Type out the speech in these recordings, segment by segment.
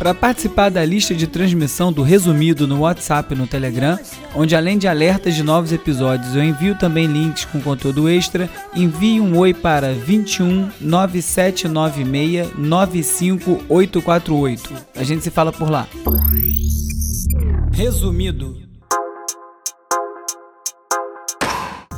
Para participar da lista de transmissão do resumido no WhatsApp e no Telegram, onde além de alertas de novos episódios eu envio também links com conteúdo extra, envie um oi para 21 9796 95848. A gente se fala por lá. Resumido.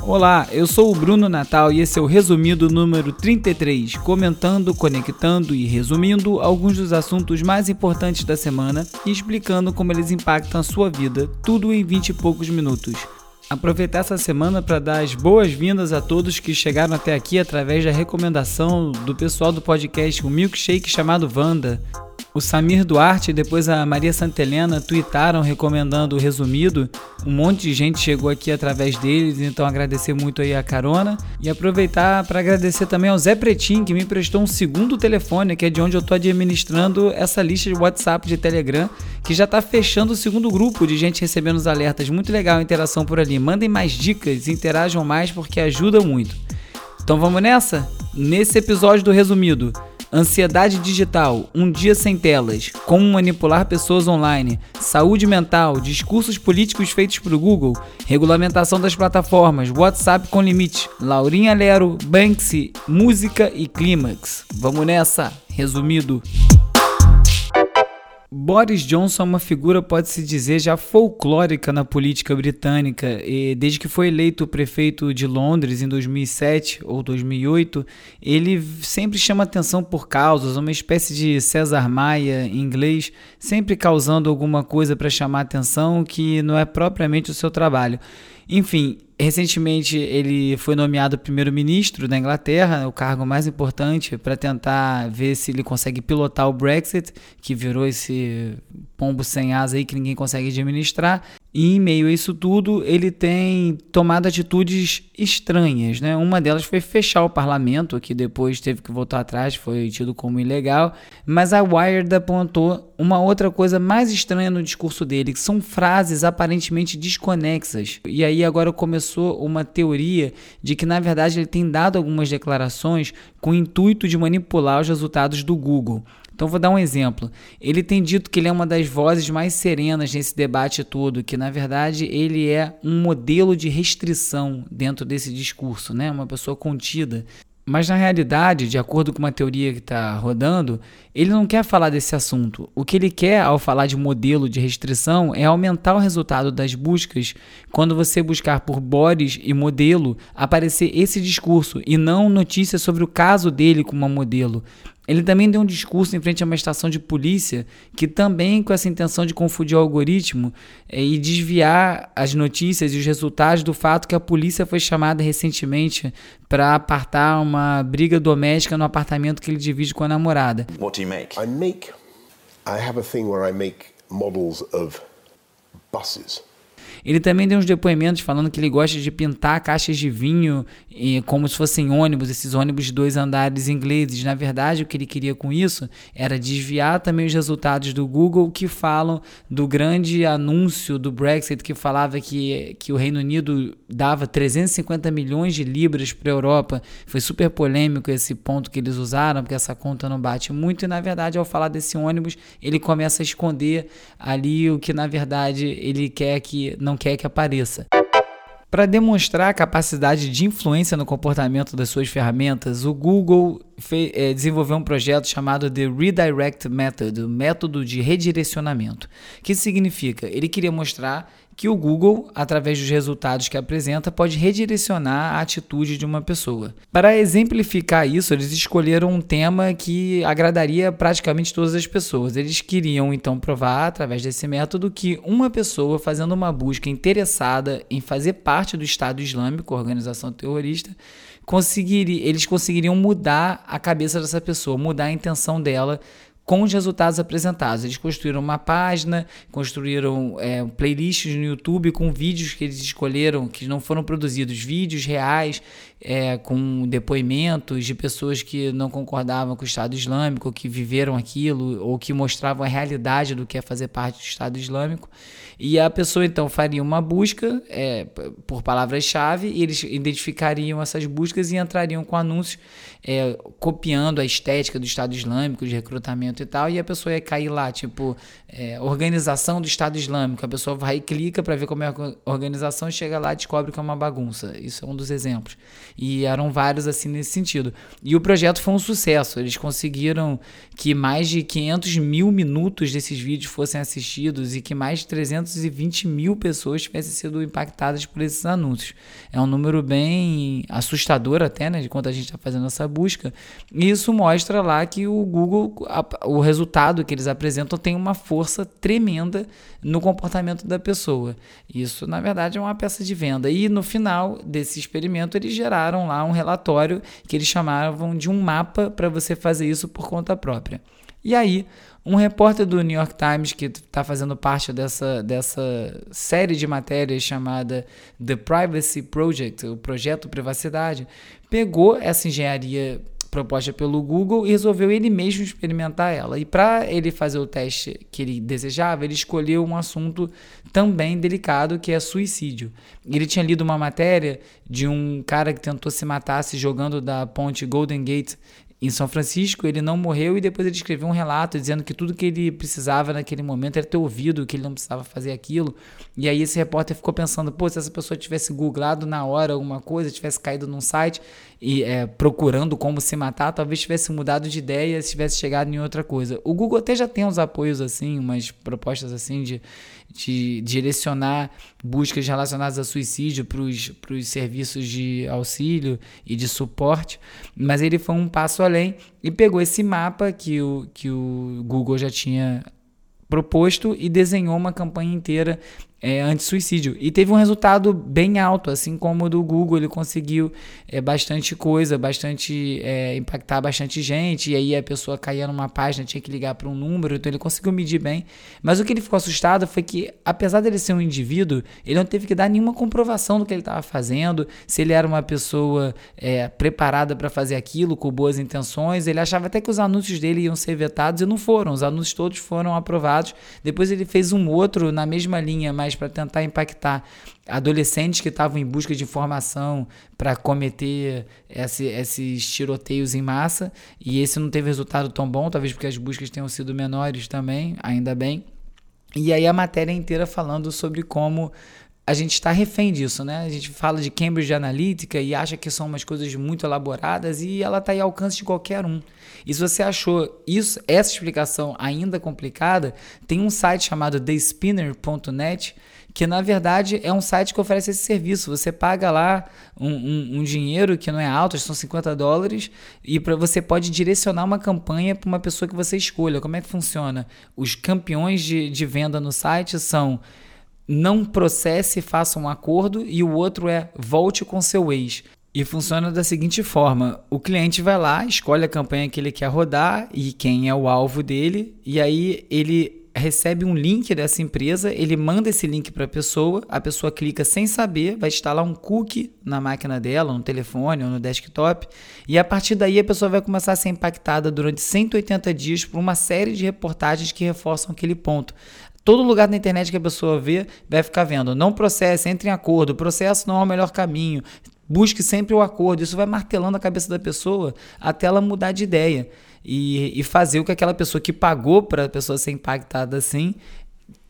Olá, eu sou o Bruno Natal e esse é o resumido número 33, comentando, conectando e resumindo alguns dos assuntos mais importantes da semana e explicando como eles impactam a sua vida, tudo em 20 e poucos minutos. Aproveitar essa semana para dar as boas-vindas a todos que chegaram até aqui através da recomendação do pessoal do podcast O Milkshake chamado Vanda. O Samir Duarte e depois a Maria Santelena tweetaram recomendando o resumido. Um monte de gente chegou aqui através deles, então agradecer muito aí a carona. E aproveitar para agradecer também ao Zé Pretinho, que me emprestou um segundo telefone, que é de onde eu estou administrando essa lista de WhatsApp de Telegram, que já está fechando o segundo grupo de gente recebendo os alertas. Muito legal a interação por ali. Mandem mais dicas, interajam mais porque ajuda muito. Então vamos nessa? Nesse episódio do resumido. Ansiedade digital, um dia sem telas, como manipular pessoas online, saúde mental, discursos políticos feitos por Google, regulamentação das plataformas, WhatsApp com limite, Laurinha Lero, Banksy, música e clímax. Vamos nessa, resumido. Boris Johnson é uma figura, pode-se dizer, já folclórica na política britânica. E desde que foi eleito prefeito de Londres em 2007 ou 2008, ele sempre chama atenção por causas, uma espécie de César Maia em inglês, sempre causando alguma coisa para chamar atenção que não é propriamente o seu trabalho. Enfim, recentemente ele foi nomeado primeiro-ministro da Inglaterra, o cargo mais importante, para tentar ver se ele consegue pilotar o Brexit, que virou esse pombo sem asa aí que ninguém consegue administrar. E em meio a isso tudo, ele tem tomado atitudes estranhas, né? Uma delas foi fechar o parlamento, que depois teve que voltar atrás, foi tido como ilegal. Mas a Wired apontou uma outra coisa mais estranha no discurso dele, que são frases aparentemente desconexas. E aí agora começou uma teoria de que na verdade ele tem dado algumas declarações com o intuito de manipular os resultados do Google. Então vou dar um exemplo. Ele tem dito que ele é uma das vozes mais serenas nesse debate todo, que na verdade ele é um modelo de restrição dentro desse discurso, né? Uma pessoa contida. Mas na realidade, de acordo com uma teoria que está rodando, ele não quer falar desse assunto. O que ele quer ao falar de modelo de restrição é aumentar o resultado das buscas quando você buscar por Boris e modelo, aparecer esse discurso e não notícias sobre o caso dele como uma modelo. Ele também deu um discurso em frente a uma estação de polícia que também com essa intenção de confundir o algoritmo é, e desviar as notícias e os resultados do fato que a polícia foi chamada recentemente para apartar uma briga doméstica no apartamento que ele divide com a namorada. What do you make? I make I have a thing where I make models of buses. Ele também deu uns depoimentos falando que ele gosta de pintar caixas de vinho e, como se fossem ônibus, esses ônibus de dois andares ingleses. Na verdade, o que ele queria com isso era desviar também os resultados do Google que falam do grande anúncio do Brexit que falava que, que o Reino Unido dava 350 milhões de libras para a Europa. Foi super polêmico esse ponto que eles usaram, porque essa conta não bate muito. E na verdade, ao falar desse ônibus, ele começa a esconder ali o que na verdade ele quer que não quer que apareça. Para demonstrar a capacidade de influência no comportamento das suas ferramentas, o Google é, desenvolveu um projeto chamado The Redirect Method, método de redirecionamento. Que significa? Ele queria mostrar que o Google, através dos resultados que apresenta, pode redirecionar a atitude de uma pessoa. Para exemplificar isso, eles escolheram um tema que agradaria praticamente todas as pessoas. Eles queriam então provar, através desse método, que uma pessoa fazendo uma busca interessada em fazer parte do Estado Islâmico, organização terrorista, conseguiria, eles conseguiriam mudar a cabeça dessa pessoa, mudar a intenção dela com os resultados apresentados. Eles construíram uma página, construíram é, playlists no YouTube com vídeos que eles escolheram, que não foram produzidos, vídeos reais, é, com depoimentos de pessoas que não concordavam com o Estado Islâmico, que viveram aquilo, ou que mostravam a realidade do que é fazer parte do Estado Islâmico. E a pessoa então faria uma busca é, por palavras-chave e eles identificariam essas buscas e entrariam com anúncios é, copiando a estética do Estado Islâmico, de recrutamento e tal, e a pessoa ia cair lá, tipo, é, organização do Estado Islâmico. A pessoa vai e clica para ver como é a organização chega lá e descobre que é uma bagunça. Isso é um dos exemplos. E eram vários assim nesse sentido. E o projeto foi um sucesso. Eles conseguiram que mais de 500 mil minutos desses vídeos fossem assistidos e que mais de 320 mil pessoas tivessem sido impactadas por esses anúncios. É um número bem assustador até, né, de quanto a gente está fazendo essa busca. E isso mostra lá que o Google, o resultado que eles apresentam tem uma força tremenda no comportamento da pessoa. Isso, na verdade, é uma peça de venda. E no final desse experimento, eles geraram lá um relatório que eles chamavam de um mapa para você fazer isso por conta própria. E aí, um repórter do New York Times, que está fazendo parte dessa, dessa série de matérias chamada The Privacy Project, o Projeto Privacidade, pegou essa engenharia proposta pelo Google e resolveu ele mesmo experimentar ela. E para ele fazer o teste que ele desejava, ele escolheu um assunto também delicado que é suicídio. Ele tinha lido uma matéria de um cara que tentou se matar se jogando da ponte Golden Gate em São Francisco, ele não morreu e depois ele escreveu um relato dizendo que tudo que ele precisava naquele momento era ter ouvido que ele não precisava fazer aquilo. E aí esse repórter ficou pensando, pô, se essa pessoa tivesse googlado na hora alguma coisa, tivesse caído num site e é, procurando como se matar, talvez tivesse mudado de ideia, se tivesse chegado em outra coisa. O Google até já tem uns apoios assim, umas propostas assim de, de direcionar buscas relacionadas a suicídio para os serviços de auxílio e de suporte, mas ele foi um passo além e pegou esse mapa que o, que o Google já tinha proposto e desenhou uma campanha inteira é, anti-suicídio. E teve um resultado bem alto, assim como o do Google, ele conseguiu é, bastante coisa, bastante é, impactar bastante gente, e aí a pessoa caía numa página, tinha que ligar para um número, então ele conseguiu medir bem. Mas o que ele ficou assustado foi que, apesar dele ser um indivíduo, ele não teve que dar nenhuma comprovação do que ele estava fazendo, se ele era uma pessoa é, preparada para fazer aquilo, com boas intenções. Ele achava até que os anúncios dele iam ser vetados e não foram, os anúncios todos foram aprovados. Depois ele fez um outro na mesma linha, mas para tentar impactar adolescentes que estavam em busca de informação para cometer esse, esses tiroteios em massa. E esse não teve resultado tão bom, talvez porque as buscas tenham sido menores também, ainda bem. E aí a matéria inteira falando sobre como a gente está refém disso, né? A gente fala de Cambridge Analytica e acha que são umas coisas muito elaboradas e ela está ao alcance de qualquer um. E se você achou isso, essa explicação ainda complicada, tem um site chamado thespinner.net que na verdade é um site que oferece esse serviço. Você paga lá um, um, um dinheiro que não é alto, são 50 dólares, e para você pode direcionar uma campanha para uma pessoa que você escolha. Como é que funciona? Os campeões de, de venda no site são não processe, faça um acordo, e o outro é volte com seu ex. E funciona da seguinte forma: o cliente vai lá, escolhe a campanha que ele quer rodar e quem é o alvo dele, e aí ele recebe um link dessa empresa, ele manda esse link para a pessoa, a pessoa clica sem saber, vai instalar um cookie na máquina dela, no telefone ou no desktop, e a partir daí a pessoa vai começar a ser impactada durante 180 dias por uma série de reportagens que reforçam aquele ponto. Todo lugar na internet que a pessoa vê vai ficar vendo. Não processe, entre em acordo. O processo não é o melhor caminho. Busque sempre o acordo. Isso vai martelando a cabeça da pessoa até ela mudar de ideia e, e fazer o que aquela pessoa que pagou para a pessoa ser impactada assim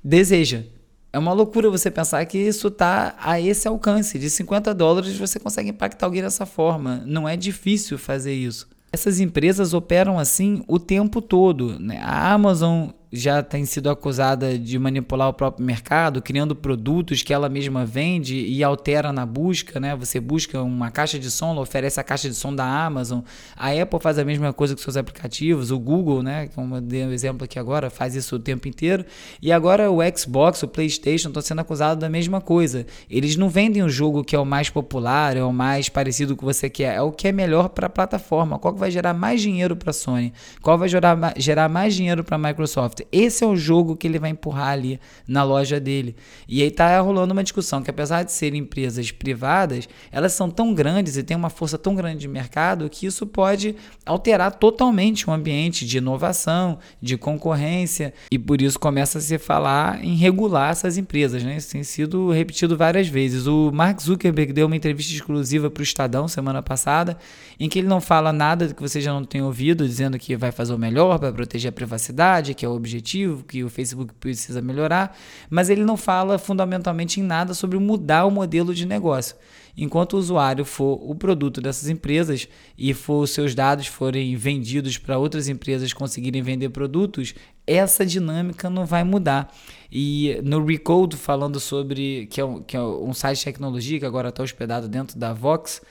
deseja. É uma loucura você pensar que isso está a esse alcance. De 50 dólares você consegue impactar alguém dessa forma. Não é difícil fazer isso. Essas empresas operam assim o tempo todo. Né? A Amazon já tem sido acusada de manipular o próprio mercado, criando produtos que ela mesma vende e altera na busca, né? Você busca uma caixa de som, ela oferece a caixa de som da Amazon. A Apple faz a mesma coisa com seus aplicativos, o Google, né? Como eu dei um exemplo aqui agora, faz isso o tempo inteiro. E agora o Xbox, o PlayStation estão sendo acusados da mesma coisa. Eles não vendem o jogo que é o mais popular, é o mais parecido com você quer, é o que é melhor para a plataforma. Qual que vai gerar mais dinheiro para a Sony? Qual vai gerar, gerar mais dinheiro para a Microsoft? Propósito. Esse é o jogo que ele vai empurrar ali na loja dele. E aí tá rolando uma discussão que apesar de serem empresas privadas, elas são tão grandes e têm uma força tão grande de mercado que isso pode alterar totalmente o ambiente de inovação, de concorrência, e por isso começa a se falar em regular essas empresas, né? Isso tem sido repetido várias vezes. O Mark Zuckerberg deu uma entrevista exclusiva para o Estadão semana passada, em que ele não fala nada que você já não tenha ouvido, dizendo que vai fazer o melhor para proteger a privacidade, que é o objetivo, que o Facebook precisa melhorar, mas ele não fala fundamentalmente em nada sobre mudar o modelo de negócio. Enquanto o usuário for o produto dessas empresas e for seus dados forem vendidos para outras empresas conseguirem vender produtos, essa dinâmica não vai mudar. E no Recode, falando sobre, que é um, que é um site de tecnologia que agora está hospedado dentro da Vox,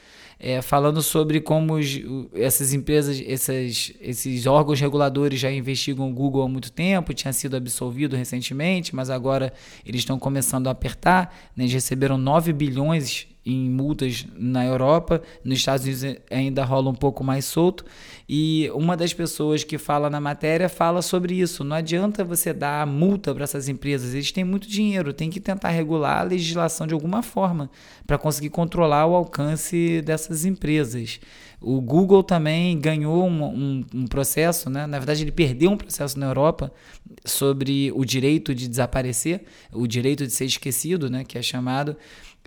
é, falando sobre como os, essas empresas, essas, esses órgãos reguladores já investigam o Google há muito tempo, tinha sido absolvido recentemente, mas agora eles estão começando a apertar. Né? Eles receberam 9 bilhões em multas na Europa, nos Estados Unidos ainda rola um pouco mais solto. E uma das pessoas que fala na matéria fala sobre isso. Não adianta você dar multa para essas empresas, eles têm muito dinheiro, tem que tentar regular a legislação de alguma forma para conseguir controlar o alcance dessas empresas. O Google também ganhou um, um, um, processo, né? na verdade, ele perdeu um processo na Europa sobre o direito de desaparecer, o direito de ser esquecido, né? que é chamado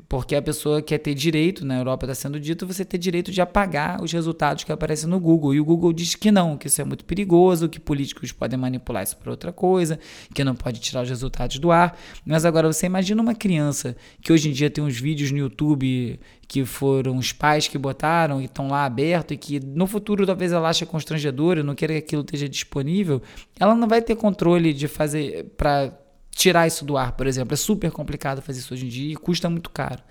porque a pessoa quer ter direito, na Europa está sendo dito, você ter direito de apagar os resultados que aparecem no Google. E o Google diz que não, que isso é muito perigoso, que políticos podem manipular isso para outra coisa, que não pode tirar os resultados do ar. Mas agora você imagina uma criança que hoje em dia tem uns vídeos no YouTube que foram os pais que botaram e estão lá aberto e que no futuro talvez ela ache constrangedor e não queira que aquilo esteja disponível, ela não vai ter controle de fazer para tirar isso do ar, por exemplo. É super complicado fazer isso hoje em dia e custa muito caro.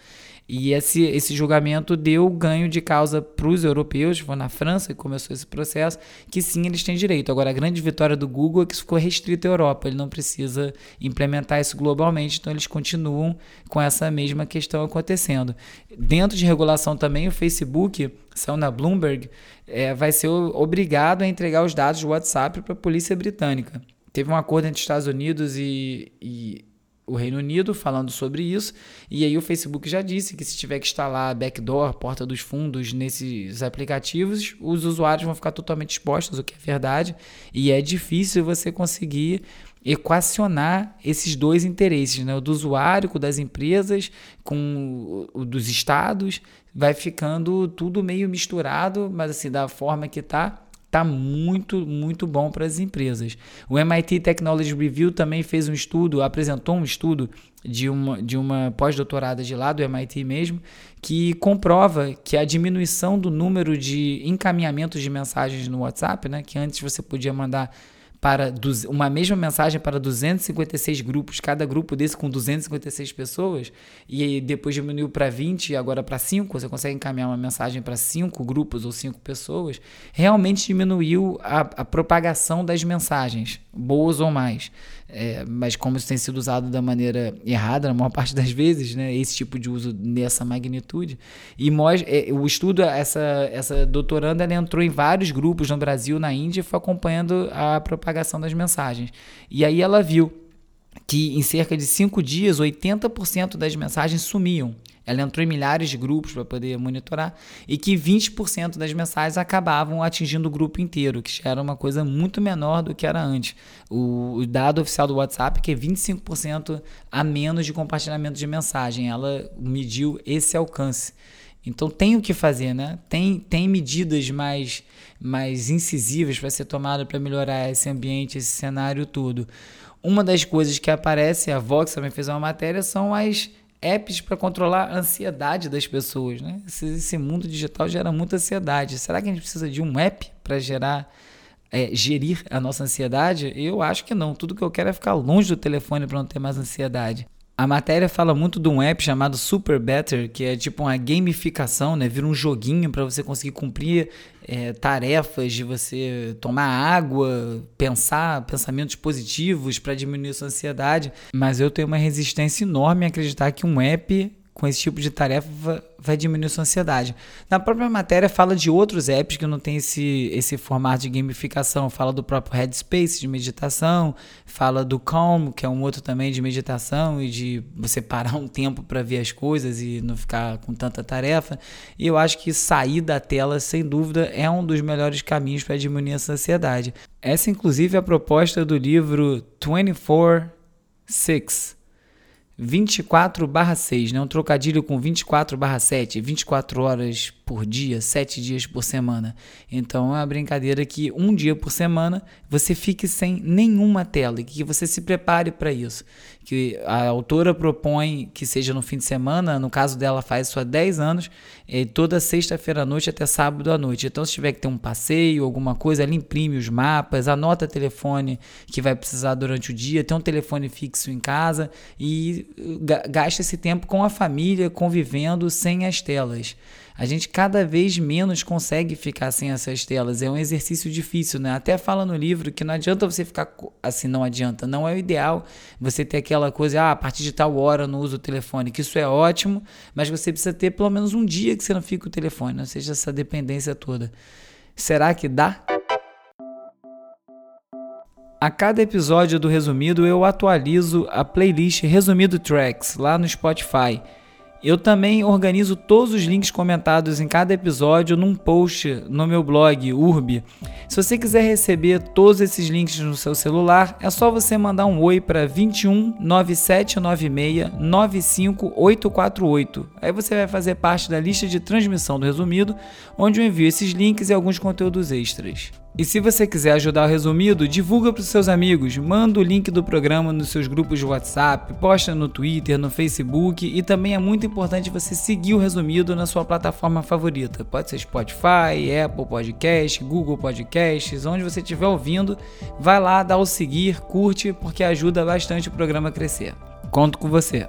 E esse, esse julgamento deu ganho de causa para os europeus, foi na França que começou esse processo, que sim, eles têm direito. Agora, a grande vitória do Google é que isso ficou restrito à Europa, ele não precisa implementar isso globalmente, então eles continuam com essa mesma questão acontecendo. Dentro de regulação também, o Facebook, são na Bloomberg, é, vai ser obrigado a entregar os dados do WhatsApp para a polícia britânica teve um acordo entre Estados Unidos e, e o Reino Unido falando sobre isso, e aí o Facebook já disse que se tiver que instalar backdoor, porta dos fundos nesses aplicativos, os usuários vão ficar totalmente expostos, o que é verdade, e é difícil você conseguir equacionar esses dois interesses, né? o do usuário, com o das empresas, com o dos estados, vai ficando tudo meio misturado, mas assim, da forma que está, está muito, muito bom para as empresas. O MIT Technology Review também fez um estudo, apresentou um estudo de uma, de uma pós-doutorada de lá, do MIT mesmo, que comprova que a diminuição do número de encaminhamentos de mensagens no WhatsApp, né, que antes você podia mandar para uma mesma mensagem para 256 grupos, cada grupo desse com 256 pessoas, e depois diminuiu para 20 e agora para 5, você consegue encaminhar uma mensagem para 5 grupos ou 5 pessoas, realmente diminuiu a, a propagação das mensagens, boas ou mais. É, mas como isso tem sido usado da maneira errada, na maior parte das vezes, né, esse tipo de uso nessa magnitude. E é, o estudo, essa, essa doutoranda, ela entrou em vários grupos no Brasil, na Índia, e foi acompanhando a propagação das mensagens. E aí ela viu que em cerca de cinco dias, 80% das mensagens sumiam. Ela entrou em milhares de grupos para poder monitorar e que 20% das mensagens acabavam atingindo o grupo inteiro, que era uma coisa muito menor do que era antes. O, o dado oficial do WhatsApp que é 25% a menos de compartilhamento de mensagem. Ela mediu esse alcance. Então tem o que fazer, né? Tem, tem medidas mais, mais incisivas para ser tomada para melhorar esse ambiente, esse cenário todo. Uma das coisas que aparece, a Vox também fez uma matéria, são as apps para controlar a ansiedade das pessoas. Né? Esse, esse, mundo digital gera muita ansiedade. Será que a gente precisa de um app para gerar, é, gerir a nossa ansiedade? Eu acho que não. Tudo que eu quero é ficar longe do telefone para não ter mais ansiedade. A matéria fala muito de um app chamado Super Better, que é tipo uma gamificação, né? Vira um joguinho para você conseguir cumprir é, tarefas de você tomar água, pensar pensamentos positivos para diminuir sua ansiedade. Mas eu tenho uma resistência enorme a acreditar que um app com esse tipo de tarefa vai diminuir sua ansiedade. Na própria matéria fala de outros apps que não tem esse, esse formato de gamificação, fala do próprio Headspace de meditação, fala do Calm, que é um outro também de meditação e de você parar um tempo para ver as coisas e não ficar com tanta tarefa. E eu acho que sair da tela, sem dúvida, é um dos melhores caminhos para diminuir essa ansiedade. Essa inclusive é a proposta do livro 24 6 24 barra 6, né? Um trocadilho com 24 barra 7, 24 horas por dia, 7 dias por semana. Então é uma brincadeira que um dia por semana você fique sem nenhuma tela e que você se prepare para isso. Que a autora propõe que seja no fim de semana, no caso dela faz isso há 10 anos, é toda sexta-feira à noite até sábado à noite. Então se tiver que ter um passeio, alguma coisa, ela imprime os mapas, anota telefone que vai precisar durante o dia, tem um telefone fixo em casa e gasta esse tempo com a família, convivendo sem as telas. A gente cada vez menos consegue ficar sem essas telas. É um exercício difícil, né? Até fala no livro que não adianta você ficar assim, não adianta. Não é o ideal você ter aquela coisa, ah, a partir de tal hora não uso o telefone, que isso é ótimo, mas você precisa ter pelo menos um dia que você não fica com o telefone, não seja essa dependência toda. Será que dá? A cada episódio do Resumido eu atualizo a playlist Resumido Tracks lá no Spotify. Eu também organizo todos os links comentados em cada episódio num post no meu blog Urb. Se você quiser receber todos esses links no seu celular, é só você mandar um oi para 21 9796 95848. Aí você vai fazer parte da lista de transmissão do resumido, onde eu envio esses links e alguns conteúdos extras. E se você quiser ajudar o resumido, divulga para os seus amigos, manda o link do programa nos seus grupos de WhatsApp, posta no Twitter, no Facebook e também é muito importante você seguir o resumido na sua plataforma favorita. Pode ser Spotify, Apple Podcast, Google Podcasts, onde você estiver ouvindo, vai lá, dá o seguir, curte, porque ajuda bastante o programa a crescer. Conto com você.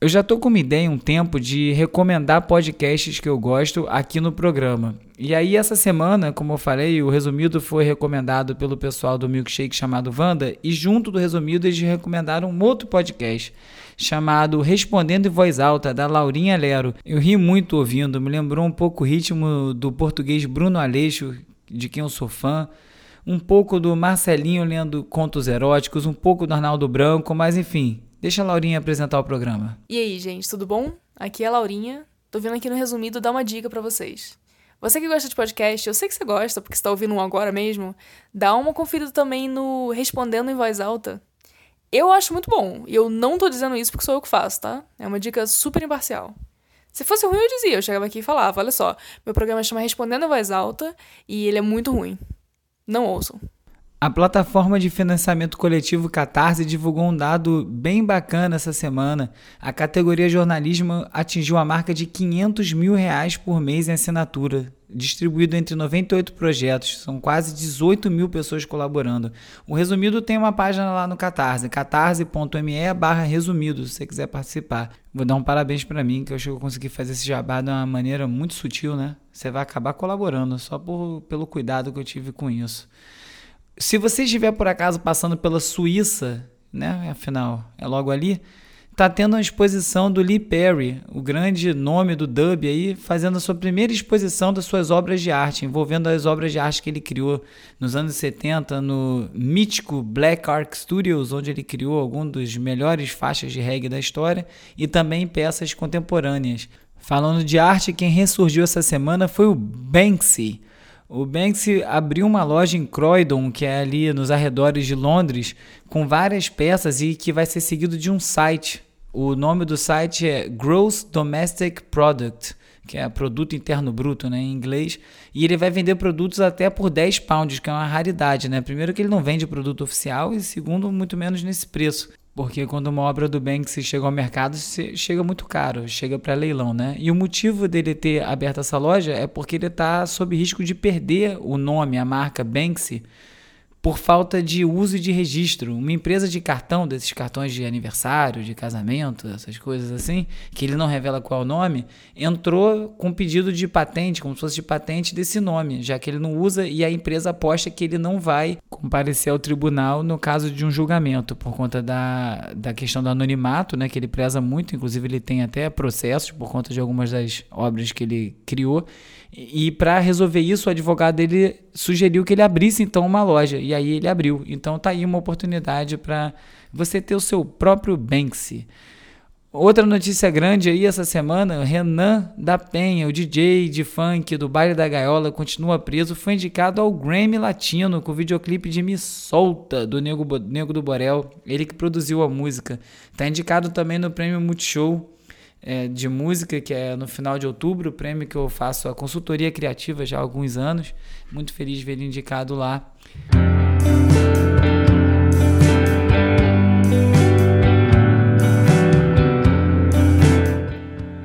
Eu já tô com uma ideia um tempo de recomendar podcasts que eu gosto aqui no programa. E aí essa semana, como eu falei, o resumido foi recomendado pelo pessoal do Milkshake chamado Vanda e junto do resumido eles recomendaram um outro podcast chamado Respondendo em Voz Alta da Laurinha Lero. Eu ri muito ouvindo, me lembrou um pouco o ritmo do português Bruno Aleixo, de quem eu sou fã um pouco do Marcelinho lendo contos eróticos, um pouco do Arnaldo Branco, mas enfim, Deixa a Laurinha apresentar o programa. E aí, gente, tudo bom? Aqui é a Laurinha. Tô vindo aqui no resumido dar uma dica para vocês. Você que gosta de podcast, eu sei que você gosta, porque está ouvindo um agora mesmo, dá uma conferida também no Respondendo em Voz Alta. Eu acho muito bom, e eu não tô dizendo isso porque sou eu que faço, tá? É uma dica super imparcial. Se fosse ruim, eu dizia, eu chegava aqui e falava, olha só, meu programa chama Respondendo em Voz Alta e ele é muito ruim. Não ouçam. A plataforma de financiamento coletivo Catarse divulgou um dado bem bacana essa semana. A categoria jornalismo atingiu a marca de 500 mil reais por mês em assinatura, distribuído entre 98 projetos. São quase 18 mil pessoas colaborando. O Resumido tem uma página lá no Catarse, catarse.me barra resumido, se você quiser participar. Vou dar um parabéns para mim, que eu acho que eu consegui fazer esse jabá de uma maneira muito sutil, né? Você vai acabar colaborando, só por, pelo cuidado que eu tive com isso. Se você estiver por acaso passando pela Suíça, né, afinal é logo ali, tá tendo uma exposição do Lee Perry, o grande nome do dub aí, fazendo a sua primeira exposição das suas obras de arte, envolvendo as obras de arte que ele criou nos anos 70 no mítico Black Ark Studios, onde ele criou alguns dos melhores faixas de reggae da história e também peças contemporâneas. Falando de arte, quem ressurgiu essa semana foi o Banksy, o Banksy abriu uma loja em Croydon, que é ali nos arredores de Londres, com várias peças e que vai ser seguido de um site. O nome do site é Gross Domestic Product, que é produto interno bruto, né, em inglês, e ele vai vender produtos até por 10 pounds, que é uma raridade, né? Primeiro que ele não vende produto oficial e segundo muito menos nesse preço. Porque quando uma obra do Banksy chega ao mercado, chega muito caro, chega para leilão, né? E o motivo dele ter aberto essa loja é porque ele está sob risco de perder o nome, a marca Banksy, por falta de uso de registro. Uma empresa de cartão, desses cartões de aniversário, de casamento, essas coisas assim, que ele não revela qual é o nome, entrou com pedido de patente, como se fosse de patente desse nome, já que ele não usa e a empresa aposta que ele não vai comparecer ao tribunal no caso de um julgamento, por conta da, da questão do anonimato, né, que ele preza muito, inclusive ele tem até processos por conta de algumas das obras que ele criou. E para resolver isso, o advogado dele sugeriu que ele abrisse então uma loja. E aí ele abriu. Então tá aí uma oportunidade para você ter o seu próprio Banksy. Outra notícia grande aí essa semana, Renan da Penha, o DJ de funk do Baile da Gaiola, continua preso, foi indicado ao Grammy Latino com o videoclipe de Me Solta, do Nego, Nego do Borel, ele que produziu a música. Está indicado também no Prêmio Multishow é, de música, que é no final de outubro, o prêmio que eu faço a consultoria criativa já há alguns anos. Muito feliz de ver ele indicado lá.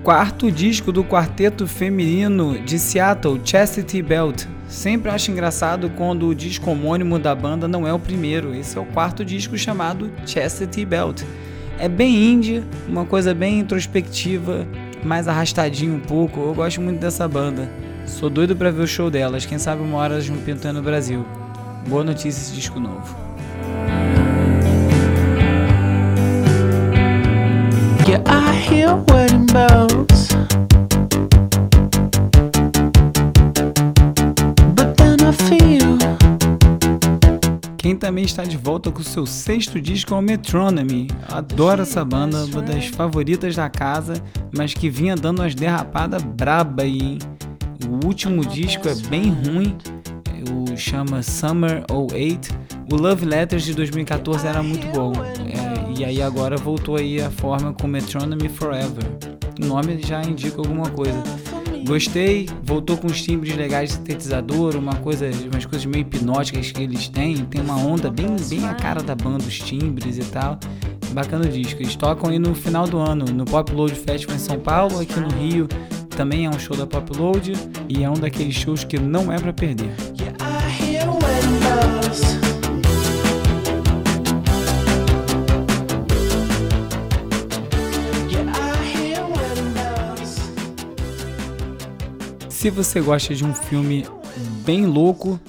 Quarto disco do quarteto feminino de Seattle, Chastity Belt. Sempre acho engraçado quando o disco homônimo da banda não é o primeiro. Esse é o quarto disco chamado Chastity Belt. É bem indie, uma coisa bem introspectiva, mais arrastadinho um pouco. Eu gosto muito dessa banda. Sou doido para ver o show delas. Quem sabe uma hora elas vão pintar no Brasil. Boa notícia esse disco novo. Yeah, Quem também está de volta com seu sexto disco é o Metronomy. Adoro essa banda, uma das favoritas da casa, mas que vinha dando umas derrapadas braba aí, hein? O último disco é bem ruim, o chama Summer 08. O Love Letters de 2014 era muito bom, é, e aí agora voltou aí a forma com Metronomy Forever. O nome já indica alguma coisa. Gostei, voltou com os timbres legais de sintetizador, uma coisa, umas coisas meio hipnóticas que eles têm, tem uma onda bem, bem a cara da banda, os timbres e tal. Bacana o disco. Eles tocam aí no final do ano, no Pop Load Festival em São Paulo, aqui no Rio. Também é um show da Pop Load e é um daqueles shows que não é para perder. Yeah, Se você gosta de um filme bem louco,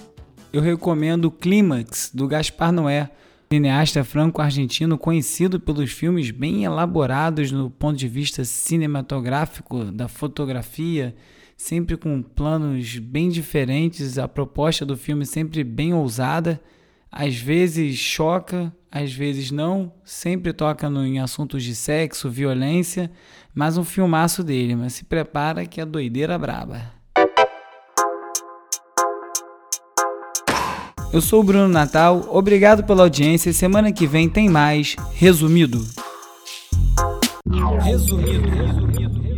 eu recomendo Clímax, do Gaspar Noé, cineasta franco-argentino conhecido pelos filmes bem elaborados no ponto de vista cinematográfico da fotografia, sempre com planos bem diferentes, a proposta do filme sempre bem ousada, às vezes choca, às vezes não, sempre toca no, em assuntos de sexo, violência, mas um filmaço dele, mas se prepara que é doideira braba. Eu sou o Bruno Natal, obrigado pela audiência. Semana que vem tem mais Resumido. Resumido. resumido.